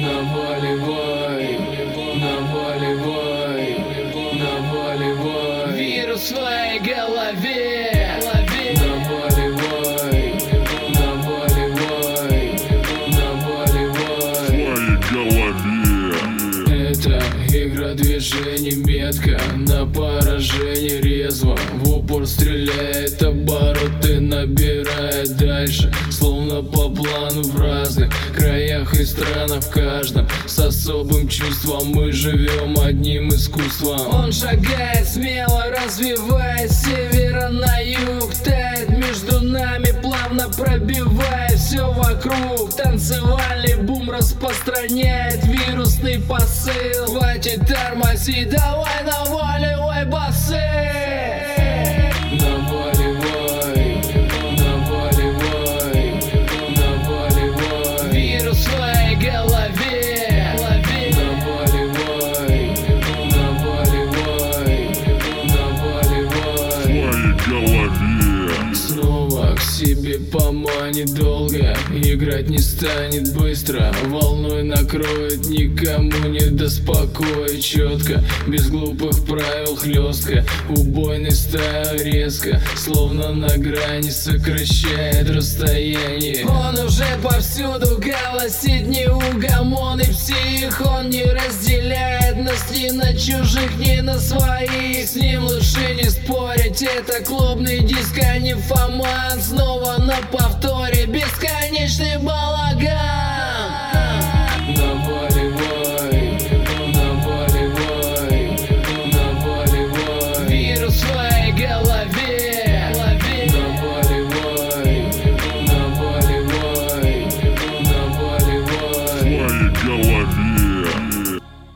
Наваливай, наваливай, наваливай Вирус в своей голове. Наваливай, наваливай, наваливай твоей голове. Это игра движений метка На поражение резво. В упор стреляет обороты Набирает дальше Словно по плану в разных краях и странах В каждом. С особым чувством Мы живем одним искусством. Он шагает смело, развиваясь севера на юг Тает между нами, плавно пробивая все вокруг. Танцевальный бум распространяет вирусный посыл. Хватит тормозить, давай наваливай басы к себе поманит долго. Играть не станет быстро. Волной накроет, никому не до спокоя Четко, без глупых правил хлестко Убойный стайл резко. Словно на грани сокращает расстояние. Он уже повсюду голосит неугомонный псих. Он не разделяет нас ни на чужих, ни на своих. С ним лучше не спорить, это клубный диск, а не фоман. Снова на повторе бесконечный балаган. Наваливай, наваливай, наваливай Вирус в своей голове. Наваливай, наваливай, наваливай твоей голове